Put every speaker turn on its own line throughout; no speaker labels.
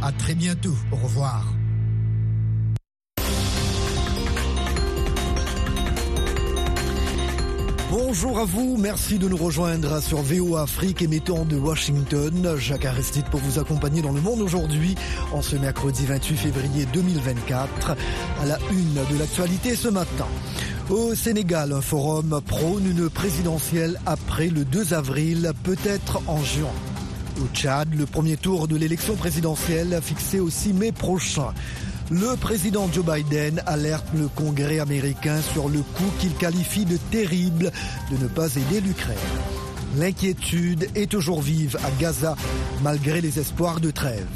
À très bientôt. Au revoir. Bonjour à vous, merci de nous rejoindre sur VO Afrique émettant de Washington. Jacques Aristide pour vous accompagner dans le monde aujourd'hui en ce mercredi 28 février 2024 à la une de l'actualité ce matin. Au Sénégal, un forum prône une présidentielle après le 2 avril, peut-être en juin. Au Tchad, le premier tour de l'élection présidentielle fixé au 6 mai prochain. Le président Joe Biden alerte le Congrès américain sur le coup qu'il qualifie de terrible de ne pas aider l'Ukraine. L'inquiétude est toujours vive à Gaza malgré les espoirs de trêve.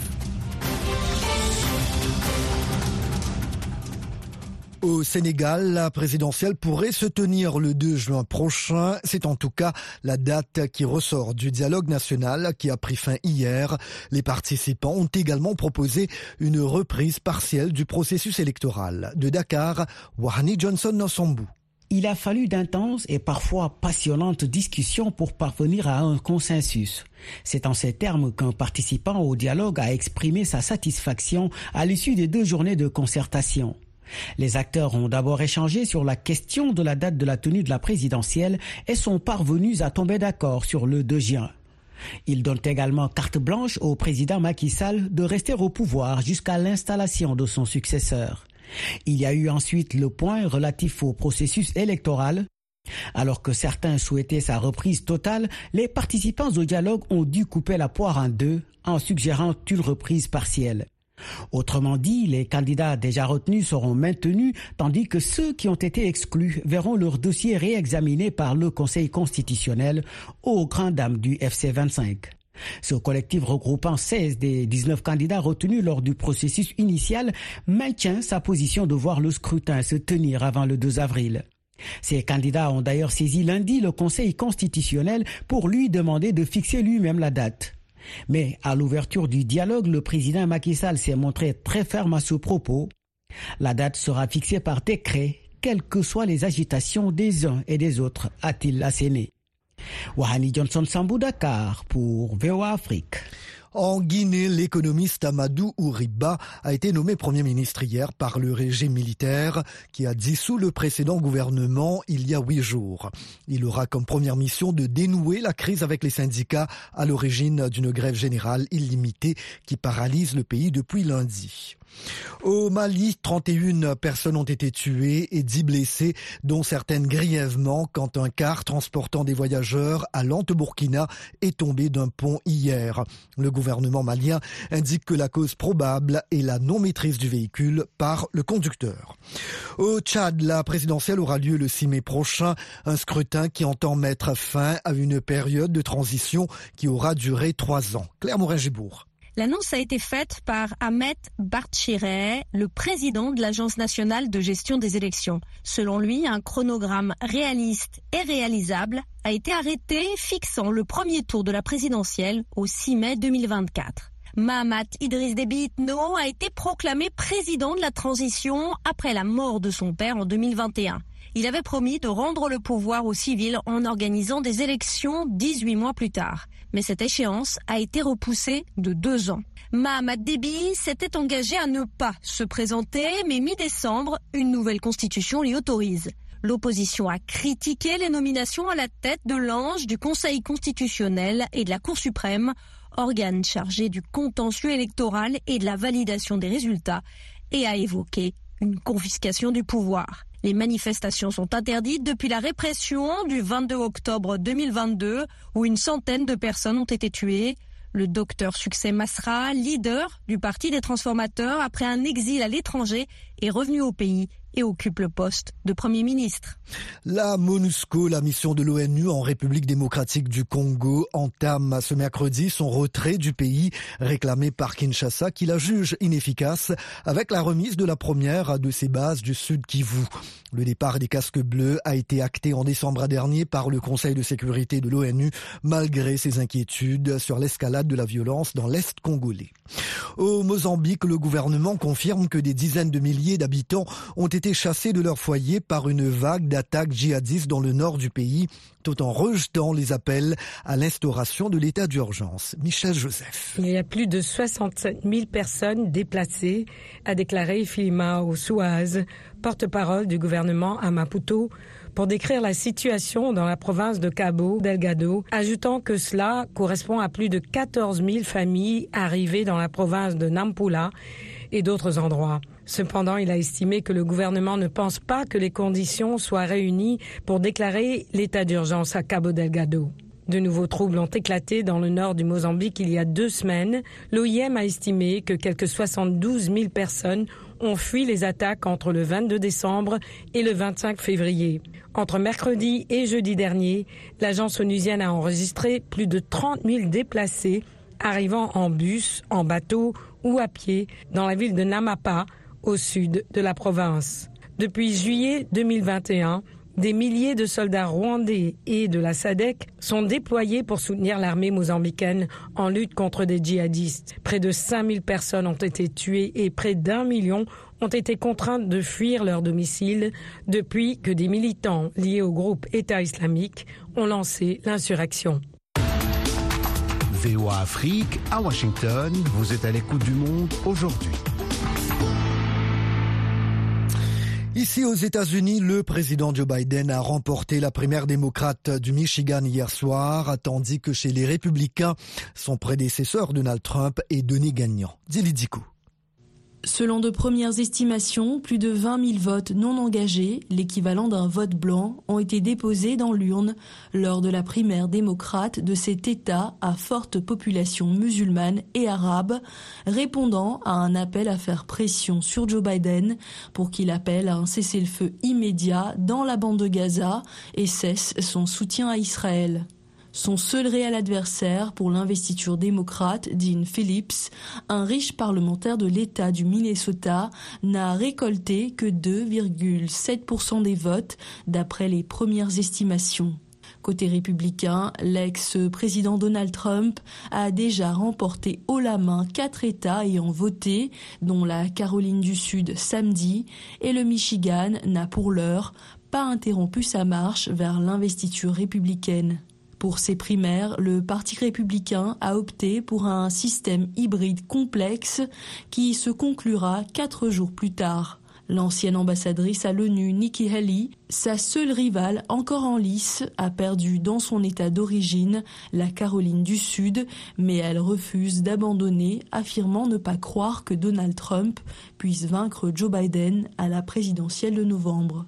Au Sénégal, la présidentielle pourrait se tenir le 2 juin prochain. C'est en tout cas la date qui ressort du dialogue national qui a pris fin hier. Les participants ont également proposé une reprise partielle du processus électoral. De Dakar, Wahani Johnson Nosombu.
Il a fallu d'intenses et parfois passionnantes discussions pour parvenir à un consensus. C'est en ces termes qu'un participant au dialogue a exprimé sa satisfaction à l'issue des deux journées de concertation. Les acteurs ont d'abord échangé sur la question de la date de la tenue de la présidentielle et sont parvenus à tomber d'accord sur le 2 juin. Ils donnent également carte blanche au président Macky Sall de rester au pouvoir jusqu'à l'installation de son successeur. Il y a eu ensuite le point relatif au processus électoral. Alors que certains souhaitaient sa reprise totale, les participants au dialogue ont dû couper la poire en deux en suggérant une reprise partielle. Autrement dit, les candidats déjà retenus seront maintenus, tandis que ceux qui ont été exclus verront leur dossier réexaminé par le Conseil constitutionnel au grand dam du FC 25. Ce collectif regroupant 16 des 19 candidats retenus lors du processus initial maintient sa position de voir le scrutin se tenir avant le 2 avril. Ces candidats ont d'ailleurs saisi lundi le Conseil constitutionnel pour lui demander de fixer lui-même la date. Mais à l'ouverture du dialogue, le président Macky Sall s'est montré très ferme à ce propos. La date sera fixée par décret, quelles que soient les agitations des uns et des autres, a-t-il asséné. Wahani Johnson Sambou Dakar pour VOA Afrique.
En Guinée, l'économiste Amadou Ouriba a été nommé Premier ministre hier par le régime militaire qui a dissous le précédent gouvernement il y a huit jours. Il aura comme première mission de dénouer la crise avec les syndicats à l'origine d'une grève générale illimitée qui paralyse le pays depuis lundi. Au Mali, 31 personnes ont été tuées et 10 blessées, dont certaines grièvement quand un car transportant des voyageurs à Lente Burkina est tombé d'un pont hier. Le gouvernement malien indique que la cause probable est la non-maîtrise du véhicule par le conducteur. Au Tchad, la présidentielle aura lieu le 6 mai prochain, un scrutin qui entend mettre fin à une période de transition qui aura duré trois ans. Claire Morin-Gibourg.
L'annonce a été faite par Ahmet Bartchireh, le président de l'Agence nationale de gestion des élections. Selon lui, un chronogramme réaliste et réalisable a été arrêté fixant le premier tour de la présidentielle au 6 mai 2024. Mahamat Idriss Déby Itno a été proclamé président de la transition après la mort de son père en 2021. Il avait promis de rendre le pouvoir aux civils en organisant des élections 18 mois plus tard. Mais cette échéance a été repoussée de deux ans. Mahamat Déby s'était engagé à ne pas se présenter, mais mi-décembre, une nouvelle constitution l'y autorise. L'opposition a critiqué les nominations à la tête de l'ange du Conseil constitutionnel et de la Cour suprême, organe chargé du contentieux électoral et de la validation des résultats, et a évoqué une confiscation du pouvoir. Les manifestations sont interdites depuis la répression du 22 octobre 2022 où une centaine de personnes ont été tuées. Le docteur Succès Masra, leader du Parti des transformateurs après un exil à l'étranger, est revenu au pays et occupe le poste de Premier ministre.
La MONUSCO, la mission de l'ONU en République démocratique du Congo, entame ce mercredi son retrait du pays réclamé par Kinshasa qui la juge inefficace avec la remise de la première de ses bases du Sud Kivu. Le départ des casques bleus a été acté en décembre dernier par le Conseil de sécurité de l'ONU malgré ses inquiétudes sur l'escalade de la violence dans l'Est congolais. Au Mozambique, le gouvernement confirme que des dizaines de milliers d'habitants ont été été chassés de leur foyer par une vague d'attaques djihadistes dans le nord du pays, tout en rejetant les appels à l'instauration de l'état d'urgence. Michel Joseph.
Il y a plus de 67 000 personnes déplacées, a déclaré Filima Souaz, porte-parole du gouvernement à Maputo, pour décrire la situation dans la province de Cabo Delgado, ajoutant que cela correspond à plus de 14 000 familles arrivées dans la province de Nampula et d'autres endroits. Cependant, il a estimé que le gouvernement ne pense pas que les conditions soient réunies pour déclarer l'état d'urgence à Cabo Delgado. De nouveaux troubles ont éclaté dans le nord du Mozambique il y a deux semaines. L'OIM a estimé que quelques 72 000 personnes ont fui les attaques entre le 22 décembre et le 25 février. Entre mercredi et jeudi dernier, l'agence onusienne a enregistré plus de 30 000 déplacés arrivant en bus, en bateau ou à pied dans la ville de Namapa, au sud de la province. Depuis juillet 2021, des milliers de soldats rwandais et de la SADEC sont déployés pour soutenir l'armée mozambicaine en lutte contre des djihadistes. Près de 5000 personnes ont été tuées et près d'un million ont été contraintes de fuir leur domicile depuis que des militants liés au groupe État islamique ont lancé l'insurrection.
VOA Afrique à Washington, vous êtes à l'écoute du monde aujourd'hui.
Ici aux États-Unis, le président Joe Biden a remporté la primaire démocrate du Michigan hier soir, tandis que chez les républicains, son prédécesseur Donald Trump est donné gagnant. Dilidico.
Selon de premières estimations, plus de 20 000 votes non engagés, l'équivalent d'un vote blanc, ont été déposés dans l'urne lors de la primaire démocrate de cet État à forte population musulmane et arabe, répondant à un appel à faire pression sur Joe Biden pour qu'il appelle à un cessez-le-feu immédiat dans la bande de Gaza et cesse son soutien à Israël. Son seul réel adversaire pour l'investiture démocrate, Dean Phillips, un riche parlementaire de l'État du Minnesota, n'a récolté que 2,7% des votes d'après les premières estimations. Côté républicain, l'ex-président Donald Trump a déjà remporté haut la main quatre États ayant voté, dont la Caroline du Sud samedi, et le Michigan n'a pour l'heure pas interrompu sa marche vers l'investiture républicaine. Pour ces primaires, le Parti républicain a opté pour un système hybride complexe qui se conclura quatre jours plus tard. L'ancienne ambassadrice à l'ONU, Nikki Haley, sa seule rivale encore en lice, a perdu dans son état d'origine la Caroline du Sud, mais elle refuse d'abandonner, affirmant ne pas croire que Donald Trump puisse vaincre Joe Biden à la présidentielle de novembre.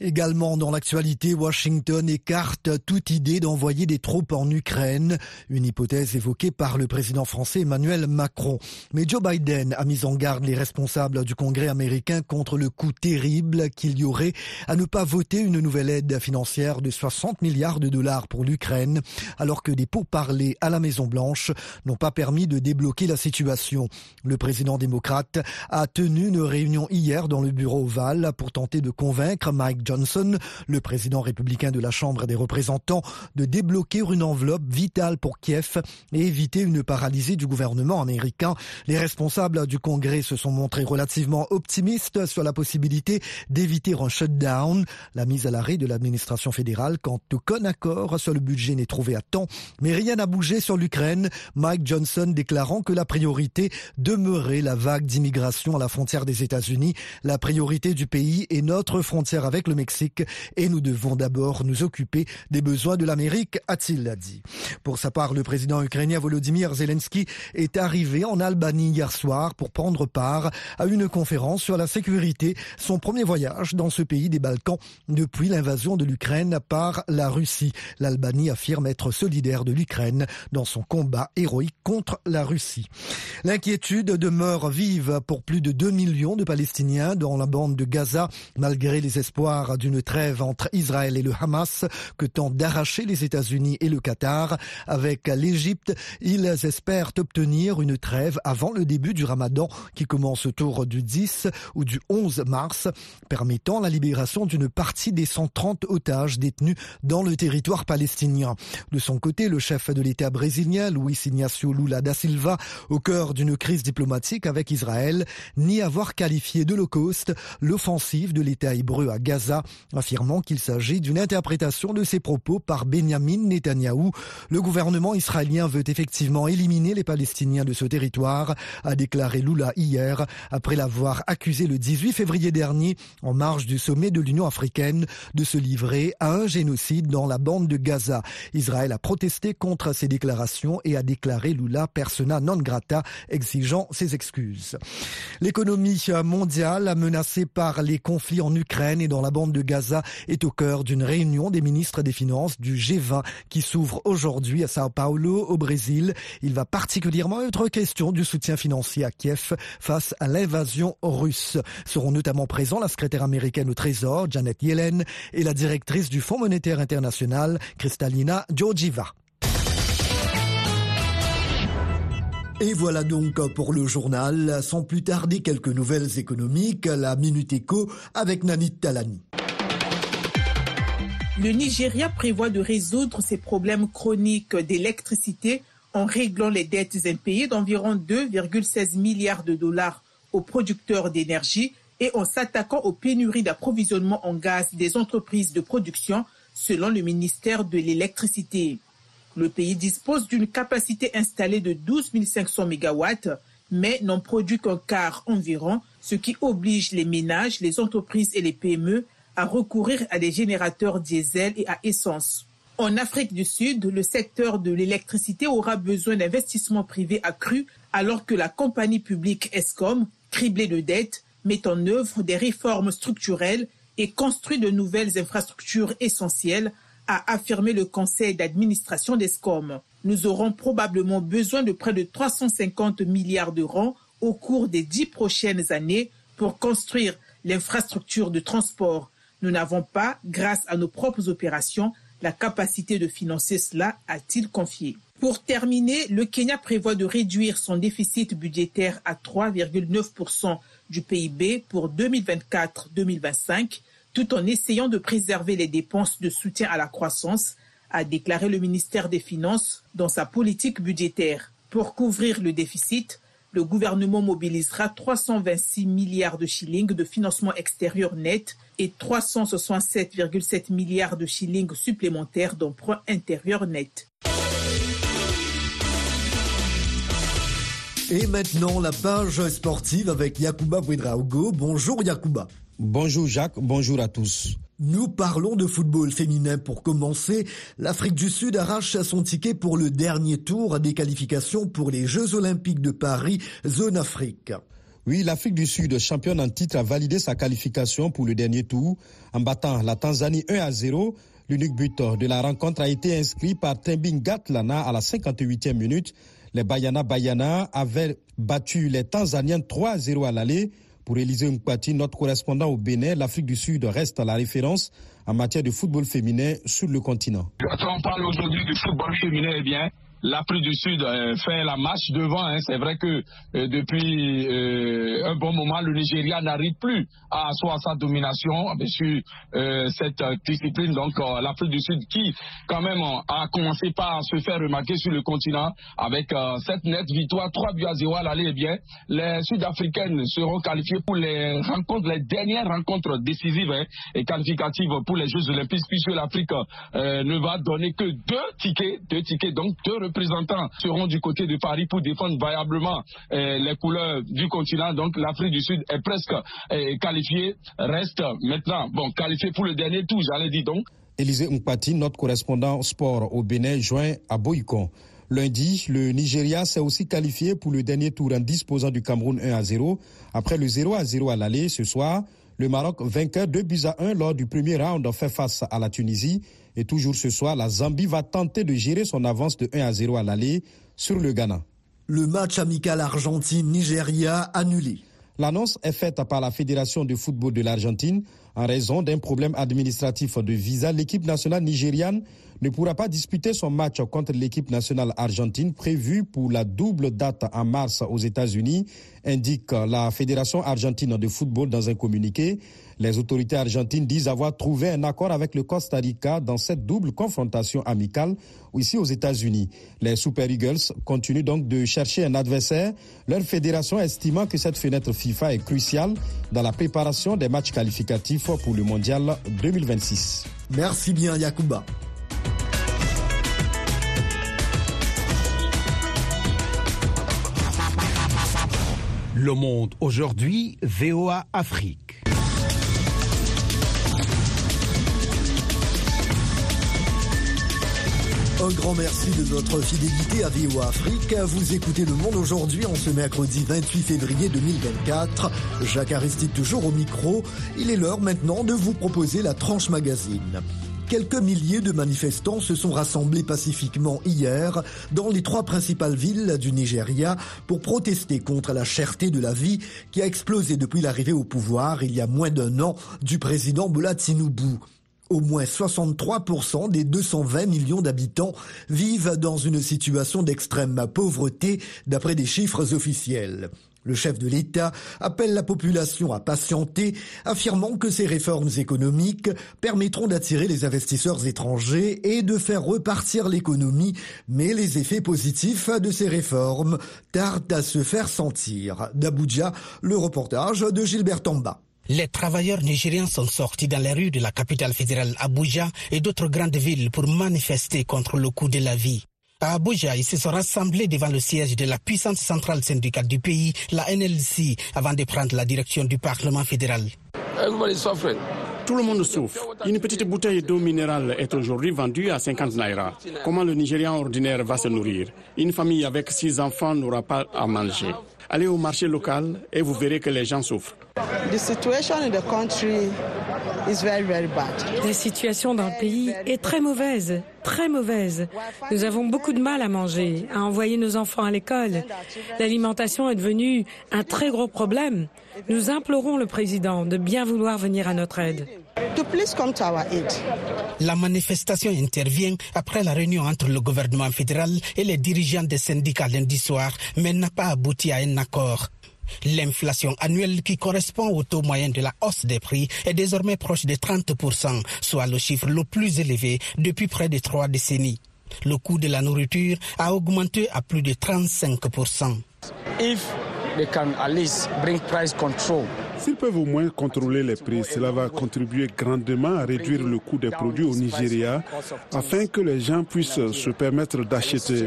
Également dans l'actualité, Washington écarte toute idée d'envoyer des troupes en Ukraine, une hypothèse évoquée par le président français Emmanuel Macron. Mais Joe Biden a mis en garde les responsables du Congrès américain contre le coût terrible qu'il y aurait à ne pas voter une nouvelle aide financière de 60 milliards de dollars pour l'Ukraine, alors que des pourparlers à la Maison-Blanche n'ont pas permis de débloquer la situation. Le président démocrate a tenu une réunion hier dans le bureau ovale pour tenter de convaincre Mike Johnson, le président républicain de la Chambre des représentants, de débloquer une enveloppe vitale pour Kiev et éviter une paralysie du gouvernement américain. Les responsables du Congrès se sont montrés relativement optimistes sur la possibilité d'éviter un shutdown, la mise à l'arrêt de l'administration fédérale quand aucun accord sur le budget n'est trouvé à temps. Mais rien n'a bougé sur l'Ukraine, Mike Johnson déclarant que la priorité demeurait la vague d'immigration à la frontière des États-Unis. La priorité du pays est notre frontière avec le Mexique et nous devons d'abord nous occuper des besoins de l'Amérique, a-t-il dit. Pour sa part, le président ukrainien Volodymyr Zelensky est arrivé en Albanie hier soir pour prendre part à une conférence sur la sécurité, son premier voyage dans ce pays des Balkans depuis l'invasion de l'Ukraine par la Russie. L'Albanie affirme être solidaire de l'Ukraine dans son combat héroïque contre la Russie. L'inquiétude demeure vive pour plus de 2 millions de Palestiniens dans la bande de Gaza malgré les l'espoir d'une trêve entre Israël et le Hamas que tentent d'arracher les États-Unis et le Qatar. Avec l'Égypte, ils espèrent obtenir une trêve avant le début du ramadan qui commence autour du 10 ou du 11 mars, permettant la libération d'une partie des 130 otages détenus dans le territoire palestinien. De son côté, le chef de l'État brésilien, Luis Ignacio Lula da Silva, au cœur d'une crise diplomatique avec Israël, nie avoir qualifié d'Holocauste l'offensive de l'État hébreu Gaza, affirmant qu'il s'agit d'une interprétation de ses propos par Benjamin Netanyahou. Le gouvernement israélien veut effectivement éliminer les Palestiniens de ce territoire, a déclaré Lula hier, après l'avoir accusé le 18 février dernier, en marge du sommet de l'Union africaine, de se livrer à un génocide dans la bande de Gaza. Israël a protesté contre ces déclarations et a déclaré Lula persona non grata, exigeant ses excuses. L'économie mondiale, menacée par les conflits en Ukraine dans la bande de Gaza, est au cœur d'une réunion des ministres des Finances du G20 qui s'ouvre aujourd'hui à Sao Paulo, au Brésil. Il va particulièrement être question du soutien financier à Kiev face à l'invasion russe. Seront notamment présents la secrétaire américaine au Trésor, Janet Yellen, et la directrice du Fonds monétaire international, Kristalina Georgieva. Et voilà donc pour le journal, sans plus tarder quelques nouvelles économiques, la Minute Éco avec Nanit Talani.
Le Nigeria prévoit de résoudre ses problèmes chroniques d'électricité en réglant les dettes impayées d'environ 2,16 milliards de dollars aux producteurs d'énergie et en s'attaquant aux pénuries d'approvisionnement en gaz des entreprises de production, selon le ministère de l'Électricité. Le pays dispose d'une capacité installée de 12 500 MW, mais n'en produit qu'un quart environ, ce qui oblige les ménages, les entreprises et les PME à recourir à des générateurs diesel et à essence. En Afrique du Sud, le secteur de l'électricité aura besoin d'investissements privés accrus alors que la compagnie publique ESCOM, criblée de dettes, met en œuvre des réformes structurelles et construit de nouvelles infrastructures essentielles a affirmé le conseil d'administration d'ESCOM. Nous aurons probablement besoin de près de 350 milliards d'euros au cours des dix prochaines années pour construire l'infrastructure de transport. Nous n'avons pas, grâce à nos propres opérations, la capacité de financer cela, a-t-il confié. Pour terminer, le Kenya prévoit de réduire son déficit budgétaire à 3,9% du PIB pour 2024-2025 tout en essayant de préserver les dépenses de soutien à la croissance, a déclaré le ministère des Finances dans sa politique budgétaire. Pour couvrir le déficit, le gouvernement mobilisera 326 milliards de shillings de financement extérieur net et 367,7 milliards de shillings supplémentaires d'emprunt intérieur net.
Et maintenant, la page sportive avec Yakuba Ouedraogo. Bonjour Yakuba.
Bonjour Jacques, bonjour à tous.
Nous parlons de football féminin pour commencer. L'Afrique du Sud arrache son ticket pour le dernier tour des qualifications pour les Jeux Olympiques de Paris, zone Afrique.
Oui, l'Afrique du Sud, championne en titre, a validé sa qualification pour le dernier tour en battant la Tanzanie 1 à 0. L'unique buteur de la rencontre a été inscrit par Tembing Gatlana à la 58e minute. Les Bayana Bayana avaient battu les Tanzaniens 3 à 0 à l'aller. Pour Élisée Mpati, notre correspondant au Bénin, l'Afrique du Sud reste la référence en matière de football féminin sur le continent.
Eh l'Afrique du Sud euh, fait la marche devant. Hein. C'est vrai que euh, depuis euh, un bon moment, le Nigeria n'arrive plus à asseoir sa domination sur cette discipline. Donc l'Afrique du Sud qui, quand même, a commencé par se faire remarquer sur le continent avec cette nette victoire 3 buts à 0 à l'aller. Eh bien, les Sud-Africaines seront qualifiées pour les rencontres, les dernières rencontres décisives hein, et qualificatives pour les Jeux Olympiques, puisque l'Afrique ne va donner que deux tickets, deux tickets, donc deux représentants seront du côté de Paris pour défendre variablement euh, les couleurs du continent. Donc l'Afrique du Sud est presque euh, qualifiée. Reste maintenant, bon, qualifiée pour le dernier tour, j'allais dire donc.
Élisée Mpati, notre correspondant sport au Bénin, joint à Boycon. Lundi, le Nigeria s'est aussi qualifié pour le dernier tour en disposant du Cameroun 1 à 0. Après le 0 à 0 à l'aller ce soir, le Maroc, vainqueur 2 buts à 1 lors du premier round, fait face à la Tunisie. Et toujours ce soir, la Zambie va tenter de gérer son avance de 1 à 0 à l'aller sur le Ghana.
Le match amical Argentine-Nigeria annulé.
L'annonce est faite par la Fédération de football de l'Argentine En raison d'un problème administratif de visa, l'équipe nationale nigériane ne pourra pas disputer son match contre l'équipe nationale argentine prévu pour la double date en mars aux États-Unis, indique la Fédération argentine de football dans un communiqué. Les autorités argentines disent avoir trouvé un accord avec le Costa Rica dans cette double confrontation amicale ici aux États-Unis. Les Super Eagles continuent donc de chercher un adversaire, leur fédération estimant que cette fenêtre FIFA est cruciale dans la préparation des matchs qualificatifs pour le Mondial 2026.
Merci bien Yacouba.
Le monde aujourd'hui, VOA Afrique.
Un grand merci de votre fidélité à VOA Afrique. Vous écoutez Le Monde aujourd'hui en ce mercredi 28 février 2024. Jacques Aristide toujours au micro. Il est l'heure maintenant de vous proposer la tranche magazine. Quelques milliers de manifestants se sont rassemblés pacifiquement hier dans les trois principales villes du Nigeria pour protester contre la cherté de la vie qui a explosé depuis l'arrivée au pouvoir il y a moins d'un an du président Bola Tinubu. Au moins 63% des 220 millions d'habitants vivent dans une situation d'extrême pauvreté d'après des chiffres officiels. Le chef de l'État appelle la population à patienter, affirmant que ces réformes économiques permettront d'attirer les investisseurs étrangers et de faire repartir l'économie, mais les effets positifs de ces réformes tardent à se faire sentir. D'Abuja, le reportage de Gilbert Tamba.
Les travailleurs nigériens sont sortis dans les rues de la capitale fédérale Abuja et d'autres grandes villes pour manifester contre le coût de la vie. À Abuja, ils se sont rassemblés devant le siège de la puissante centrale syndicale du pays, la NLC, avant de prendre la direction du Parlement fédéral.
Tout le monde souffre. Une petite bouteille d'eau minérale est aujourd'hui vendue à 50 naira. Comment le Nigérian ordinaire va se nourrir? Une famille avec six enfants n'aura pas à manger. Allez au marché local et vous verrez que les gens souffrent.
La situation dans le pays est très mauvaise, très mauvaise. Nous avons beaucoup de mal à manger, à envoyer nos enfants à l'école. L'alimentation est devenue un très gros problème. Nous implorons le président de bien vouloir venir à notre aide.
La manifestation intervient après la réunion entre le gouvernement fédéral et les dirigeants des syndicats lundi soir, mais n'a pas abouti à un accord. L'inflation annuelle qui correspond au taux moyen de la hausse des prix est désormais proche de 30%, soit le chiffre le plus élevé depuis près de trois décennies. Le coût de la nourriture a augmenté à plus de 35%.
S'ils peuvent au moins contrôler les prix, cela va contribuer grandement à réduire le coût des produits au Nigeria afin que les gens puissent se permettre d'acheter.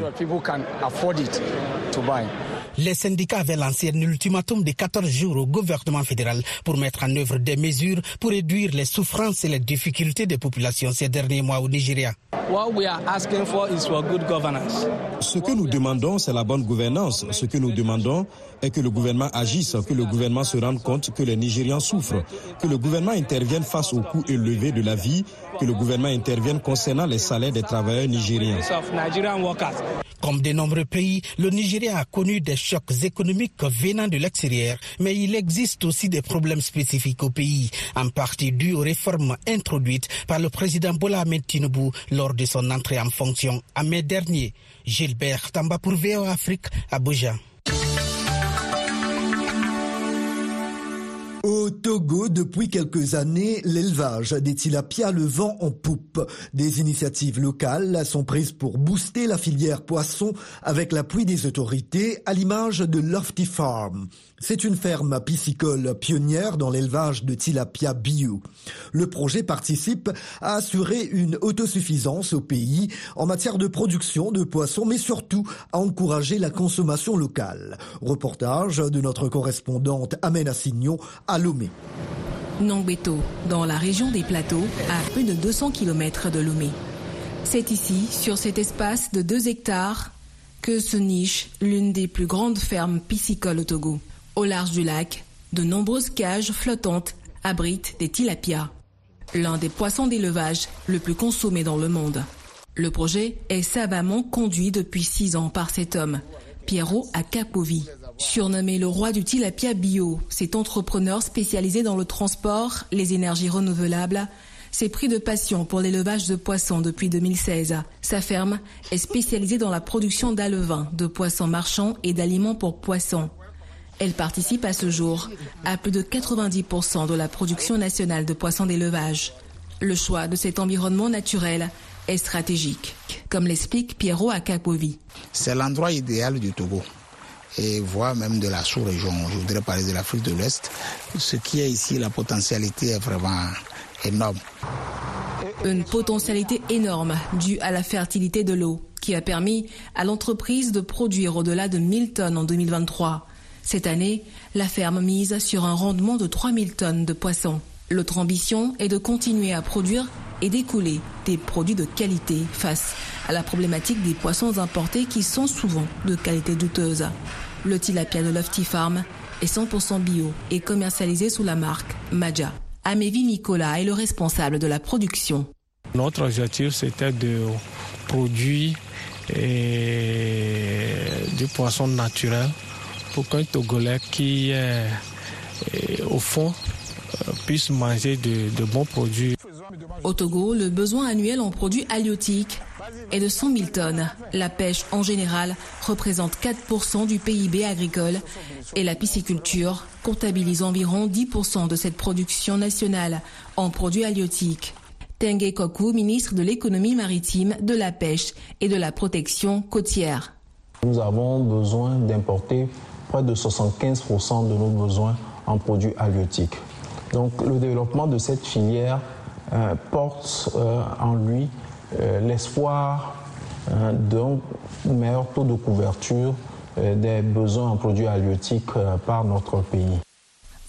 Les syndicats avaient lancé un ultimatum de 14 jours au gouvernement fédéral pour mettre en œuvre des mesures pour réduire les souffrances et les difficultés des populations ces derniers mois au Nigeria.
Ce que nous demandons, c'est la bonne gouvernance. Ce que nous demandons est que le gouvernement agisse, que le gouvernement se rende compte que les Nigérians souffrent, que le gouvernement intervienne face au coût élevé de la vie, que le gouvernement intervienne concernant les salaires des travailleurs nigériens.
Comme de nombreux pays, le Nigeria a connu des chocs économiques venant de l'extérieur, mais il existe aussi des problèmes spécifiques au pays, en partie dus aux réformes introduites par le président Bola Ahmed lors de son entrée en fonction en mai dernier. Gilbert Tamba pour VO Afrique, Abuja.
Au Togo, depuis quelques années, l'élevage des tilapias le vent en poupe. Des initiatives locales sont prises pour booster la filière poisson avec l'appui des autorités, à l'image de Lofty Farm. C'est une ferme piscicole pionnière dans l'élevage de tilapia bio. Le projet participe à assurer une autosuffisance au pays en matière de production de poissons, mais surtout à encourager la consommation locale. Reportage de notre correspondante Amène Assignon à Lomé.
Nongbeto, dans la région des plateaux, à plus de 200 km de Lomé. C'est ici, sur cet espace de 2 hectares, que se niche l'une des plus grandes fermes piscicoles au Togo. Au large du lac, de nombreuses cages flottantes abritent des tilapias, l'un des poissons d'élevage le plus consommé dans le monde. Le projet est savamment conduit depuis six ans par cet homme, Pierrot Akapovi. Surnommé le roi du tilapia bio, cet entrepreneur spécialisé dans le transport, les énergies renouvelables, s'est pris de passion pour l'élevage de poissons depuis 2016. Sa ferme est spécialisée dans la production d'alevins, de poissons marchands et d'aliments pour poissons. Elle participe à ce jour à plus de 90% de la production nationale de poissons d'élevage. Le choix de cet environnement naturel est stratégique, comme l'explique Pierrot Akapovi.
C'est l'endroit idéal du Togo et voire même de la sous-région. Je voudrais parler de l'Afrique de l'Ouest. Ce qui est ici, la potentialité est vraiment énorme.
Une potentialité énorme due à la fertilité de l'eau qui a permis à l'entreprise de produire au-delà de 1000 tonnes en 2023. Cette année, la ferme mise sur un rendement de 3000 tonnes de poissons. L'autre ambition est de continuer à produire et d'écouler des produits de qualité face à la problématique des poissons importés qui sont souvent de qualité douteuse. Le tilapia de Lofty Farm est 100% bio et commercialisé sous la marque Maja. Amévi Nicolas est le responsable de la production.
Notre objectif, c'était de produire du poisson naturel pour qu'un Togolais qui est au fond euh, puisse manger de, de bons produits?
Au Togo, le besoin annuel en produits halieutiques est de 100 000 tonnes. La pêche en général représente 4% du PIB agricole et la pisciculture comptabilise environ 10% de cette production nationale en produits halieutiques. Tengue Koku, ministre de l'économie maritime, de la pêche et de la protection côtière.
Nous avons besoin d'importer de 75% de nos besoins en produits halieutiques. Donc le développement de cette filière euh, porte euh, en lui euh, l'espoir d'un meilleur taux de couverture des besoins en produits halieutiques par notre pays.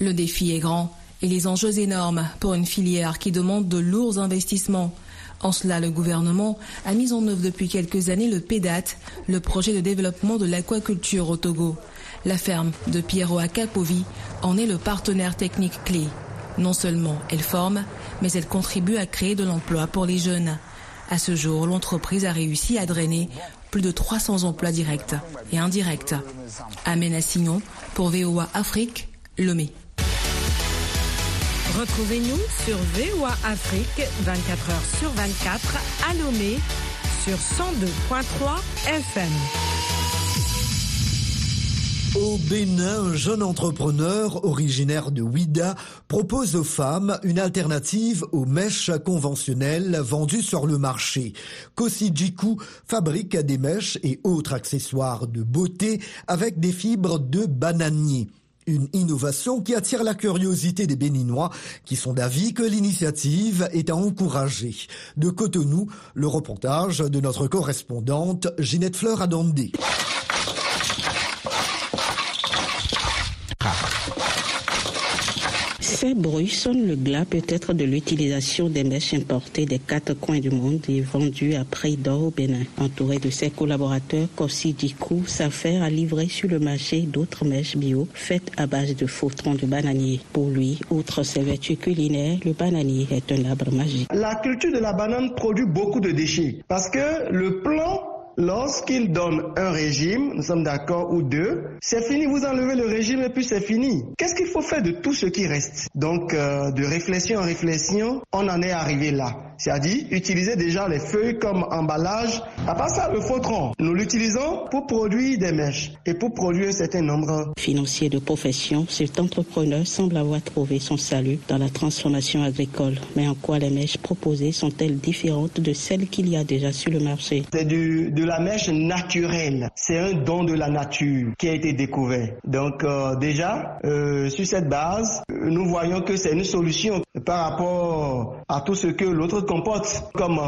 Le défi est grand et les enjeux énormes pour une filière qui demande de lourds investissements. En cela, le gouvernement a mis en œuvre depuis quelques années le PEDAT, le projet de développement de l'aquaculture au Togo. La ferme de Piero Akapovi en est le partenaire technique clé. Non seulement elle forme, mais elle contribue à créer de l'emploi pour les jeunes. À ce jour, l'entreprise a réussi à drainer plus de 300 emplois directs et indirects. Amen Signon pour VOA Afrique, Lomé.
Retrouvez-nous sur VOA Afrique 24 heures sur 24 à Lomé sur 102.3 FM.
Au Bénin, un jeune entrepreneur originaire de Ouida propose aux femmes une alternative aux mèches conventionnelles vendues sur le marché. Kosijiku fabrique des mèches et autres accessoires de beauté avec des fibres de bananier. Une innovation qui attire la curiosité des Béninois qui sont d'avis que l'initiative est à encourager. De Cotonou, le reportage de notre correspondante Ginette Fleur Adondé.
Ces bruits sonnent le glas peut-être de l'utilisation des mèches importées des quatre coins du monde et vendues à prix d'or au Bénin. Entouré de ses collaborateurs, Kossi Dikou s'affaire à livrer sur le marché d'autres mèches bio faites à base de faux troncs de bananier. Pour lui, outre ses vertus culinaires, le bananier est un arbre magique.
La culture de la banane produit beaucoup de déchets parce que le plan lorsqu'il donne un régime, nous sommes d'accord, ou deux, c'est fini, vous enlevez le régime et puis c'est fini. Qu'est-ce qu'il faut faire de tout ce qui reste? Donc, euh, de réflexion en réflexion, on en est arrivé là. C'est-à-dire utiliser déjà les feuilles comme emballage. À part ça, le faux tronc, nous l'utilisons pour produire des mèches et pour produire un certain nombre.
Financier de profession, cet entrepreneur semble avoir trouvé son salut dans la transformation agricole. Mais en quoi les mèches proposées sont-elles différentes de celles qu'il y a déjà sur le marché?
C'est du, de la mèche naturelle. C'est un don de la nature qui a été découvert. Donc euh, déjà, euh, sur cette base, nous voyons que c'est une solution par rapport à tout ce que l'autre comporte comme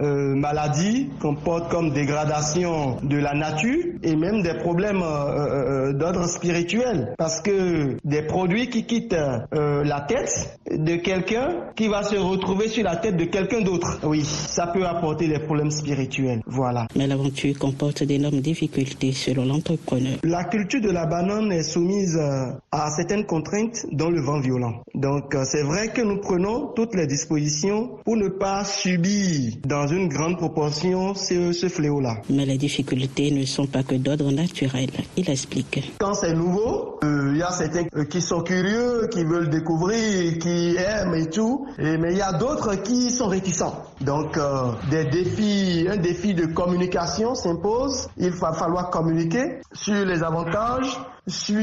euh, maladie, comporte comme dégradation de la nature et même des problèmes euh, d'ordre spirituel. Parce que des produits qui quittent la tête de quelqu'un qui va se retrouver sur la tête de quelqu'un d'autre, oui, ça peut apporter des problèmes spirituels. Voilà.
Mais la aventure comporte d'énormes difficultés selon l'entrepreneur.
La culture de la banane est soumise euh, à certaines contraintes dont le vent violent. Donc euh, c'est vrai que nous prenons toutes les dispositions pour ne pas subir dans une grande proportion ce, ce fléau-là.
Mais les difficultés ne sont pas que d'ordre naturel. Il explique.
Quand c'est nouveau, il y a certains qui sont curieux, qui veulent découvrir, qui aiment et tout, et, mais il y a d'autres qui sont réticents. Donc euh, des défis, un défi de communication s'impose. Il va falloir communiquer sur les avantages, sur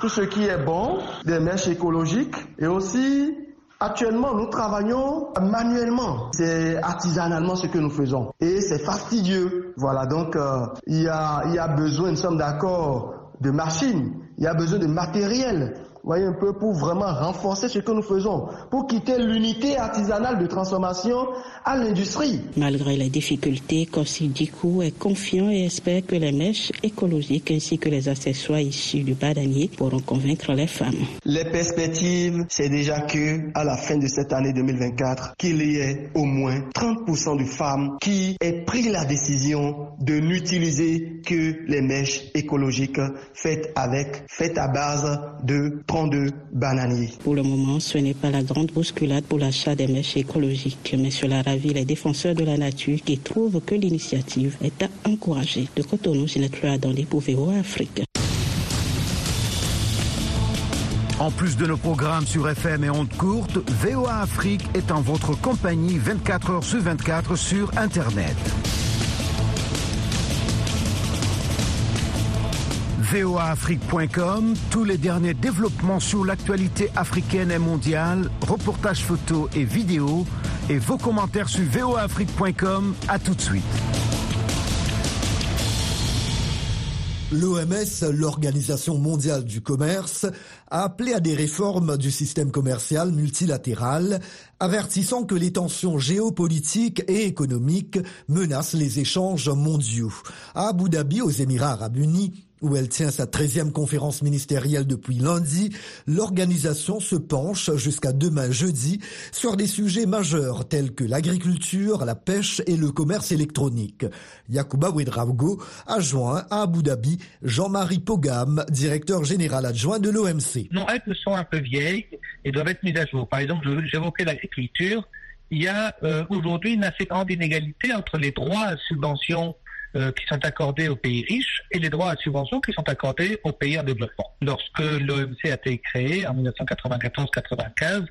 tout ce qui est bon des mèches écologiques et aussi Actuellement, nous travaillons manuellement. C'est artisanalement ce que nous faisons. Et c'est fastidieux. Voilà, donc euh, y a, il y a besoin, nous sommes d'accord, de machines, il y a besoin de matériel voyez un peu, pour vraiment renforcer ce que nous faisons, pour quitter l'unité artisanale de transformation à l'industrie.
Malgré les difficultés, Dikou est confiant et espère que les mèches écologiques ainsi que les accessoires issus du badanier pourront convaincre les femmes.
Les perspectives, c'est déjà que à la fin de cette année 2024, qu'il y ait au moins 30% de femmes qui aient pris la décision de n'utiliser que les mèches écologiques faites avec, faites à base de de bananiers.
Pour le moment, ce n'est pas la grande bousculade pour l'achat des mèches écologiques, mais cela ravit les défenseurs de la nature qui trouvent que l'initiative est à encourager. De Cotonou, Ginette dans les Pouvéo Afrique.
En plus de nos programmes sur FM et ondes courtes, VOA Afrique est en votre compagnie 24 heures sur 24 sur Internet. voaafrique.com, tous les derniers développements sur l'actualité africaine et mondiale, reportages photos et vidéos, et vos commentaires sur voaafrique.com. À tout de suite.
L'OMS, l'Organisation mondiale du commerce, a appelé à des réformes du système commercial multilatéral, avertissant que les tensions géopolitiques et économiques menacent les échanges mondiaux. À Abu Dhabi, aux Émirats arabes unis, où elle tient sa 13e conférence ministérielle depuis lundi, l'organisation se penche jusqu'à demain jeudi sur des sujets majeurs tels que l'agriculture, la pêche et le commerce électronique. Yacouba Ouedraogo a joint à Abu Dhabi Jean-Marie Pogam, directeur général adjoint de l'OMC.
Non, elles sont un peu vieilles et doivent être mises à jour. Par exemple, j'évoquais l'agriculture. Il y a euh, aujourd'hui une assez grande inégalité entre les droits à subvention euh, qui sont accordés aux pays riches et les droits à subvention qui sont accordés aux pays en développement. Lorsque l'OMC a été créé en 1994-95,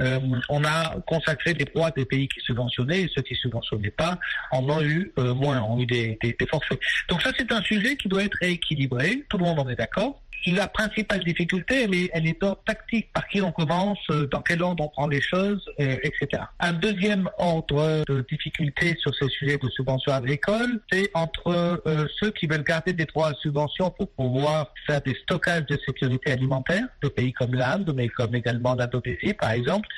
euh, on a consacré des droits des pays qui subventionnaient et ceux qui subventionnaient pas en ont eu euh, moins, ont eu des, des, des forfaits. Donc ça c'est un sujet qui doit être équilibré, tout le monde en est d'accord la principale difficulté, elle est, elle est tactique. Par qui on commence, euh, dans quel ordre on prend les choses, euh, etc. Un deuxième ordre de difficulté sur ces sujets de subvention agricole, c'est entre euh, ceux qui veulent garder des droits à subvention pour pouvoir faire des stockages de sécurité alimentaire, de pays comme l'Inde, mais comme également l'Indonésie, par exemple,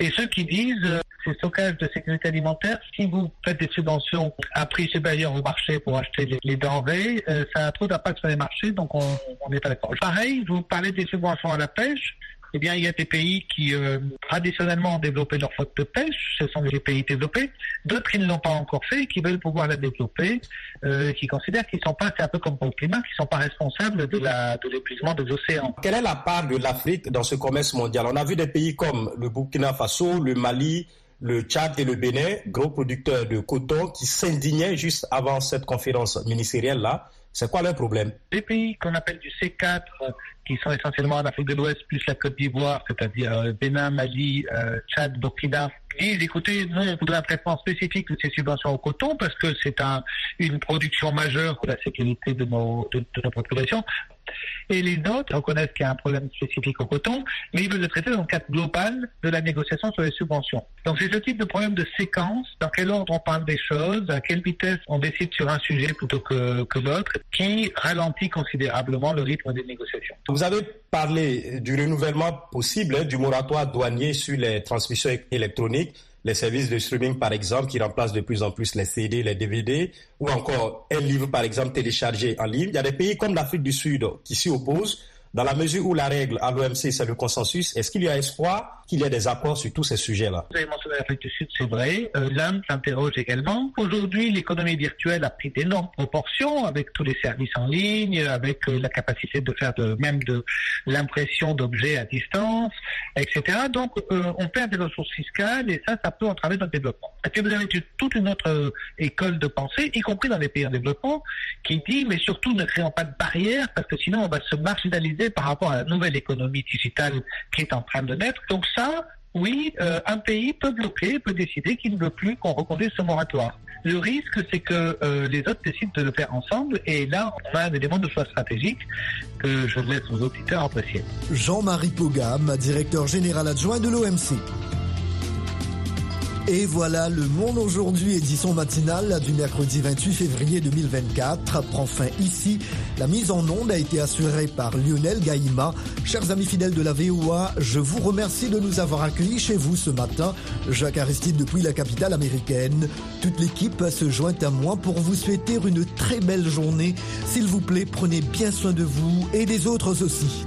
et ceux qui disent ces stockages de sécurité alimentaire, si vous faites des subventions à prix supérieur au marché pour acheter les, denrées, ça a trop d'impact sur les marchés, donc on n'est pas d'accord. Pareil, vous parlez des subventions à la pêche. Eh bien, il y a des pays qui euh, traditionnellement ont développé leur flotte de pêche, ce sont des pays développés. D'autres qui ne l'ont pas encore fait, qui veulent pouvoir la développer, euh, qui considèrent qu'ils sont pas, c'est un peu comme pour le climat, qu'ils sont pas responsables de l'épuisement des océans.
Quelle est la part de l'Afrique dans ce commerce mondial? On a vu des pays comme le Burkina Faso, le Mali, le Tchad et le Bénin, gros producteurs de coton, qui s'indignaient juste avant cette conférence ministérielle là. C'est quoi le problème?
Les pays qu'on appelle du C4, euh, qui sont essentiellement en Afrique de l'Ouest, plus la Côte d'Ivoire, c'est-à-dire euh, Bénin, Mali, euh, Tchad, Burkina, disent écoutez, nous, on voudrait un traitement spécifique de ces subventions au coton parce que c'est un, une production majeure pour la sécurité de nos, de, populations. Et les autres reconnaissent qu'il y a un problème spécifique au coton, mais ils veulent le traiter dans le cadre global de la négociation sur les subventions. Donc c'est ce type de problème de séquence, dans quel ordre on parle des choses, à quelle vitesse on décide sur un sujet plutôt que, que l'autre, qui ralentit considérablement le rythme des négociations.
Vous avez parlé du renouvellement possible hein, du moratoire douanier sur les transmissions électroniques les services de streaming, par exemple, qui remplacent de plus en plus les CD, les DVD, ou encore un livre, par exemple, téléchargé en ligne. Il y a des pays comme l'Afrique du Sud qui s'y opposent. Dans la mesure où la règle à l'OMC, c'est le consensus, est-ce qu'il y a espoir qu'il y ait des accords sur tous ces sujets-là?
Vous avez mentionné l'Afrique du Sud, c'est vrai. Euh, L'Inde s'interroge également. Aujourd'hui, l'économie virtuelle a pris d'énormes proportions avec tous les services en ligne, avec euh, la capacité de faire de, même de l'impression d'objets à distance, etc. Donc, euh, on perd des ressources fiscales et ça, ça peut entraver notre développement. Et puis, vous avez toute une autre euh, école de pensée, y compris dans les pays en développement, qui dit, mais surtout ne créons pas de barrières parce que sinon on va se marginaliser par rapport à la nouvelle économie digitale qui est en train de naître. Donc ça, oui, euh, un pays peut bloquer, peut décider qu'il ne veut plus qu'on reconduise ce moratoire. Le risque, c'est que euh, les autres décident de le faire ensemble, et là, on a un élément de choix stratégique que je laisse aux auditeurs apprécier.
Jean-Marie Pogam, directeur général adjoint de l'OMC. Et voilà, le monde aujourd'hui, édition matinale du mercredi 28 février 2024, prend fin ici. La mise en onde a été assurée par Lionel Gaïma. Chers amis fidèles de la VOA, je vous remercie de nous avoir accueillis chez vous ce matin. Jacques Aristide depuis la capitale américaine. Toute l'équipe se joint à moi pour vous souhaiter une très belle journée. S'il vous plaît, prenez bien soin de vous et des autres aussi.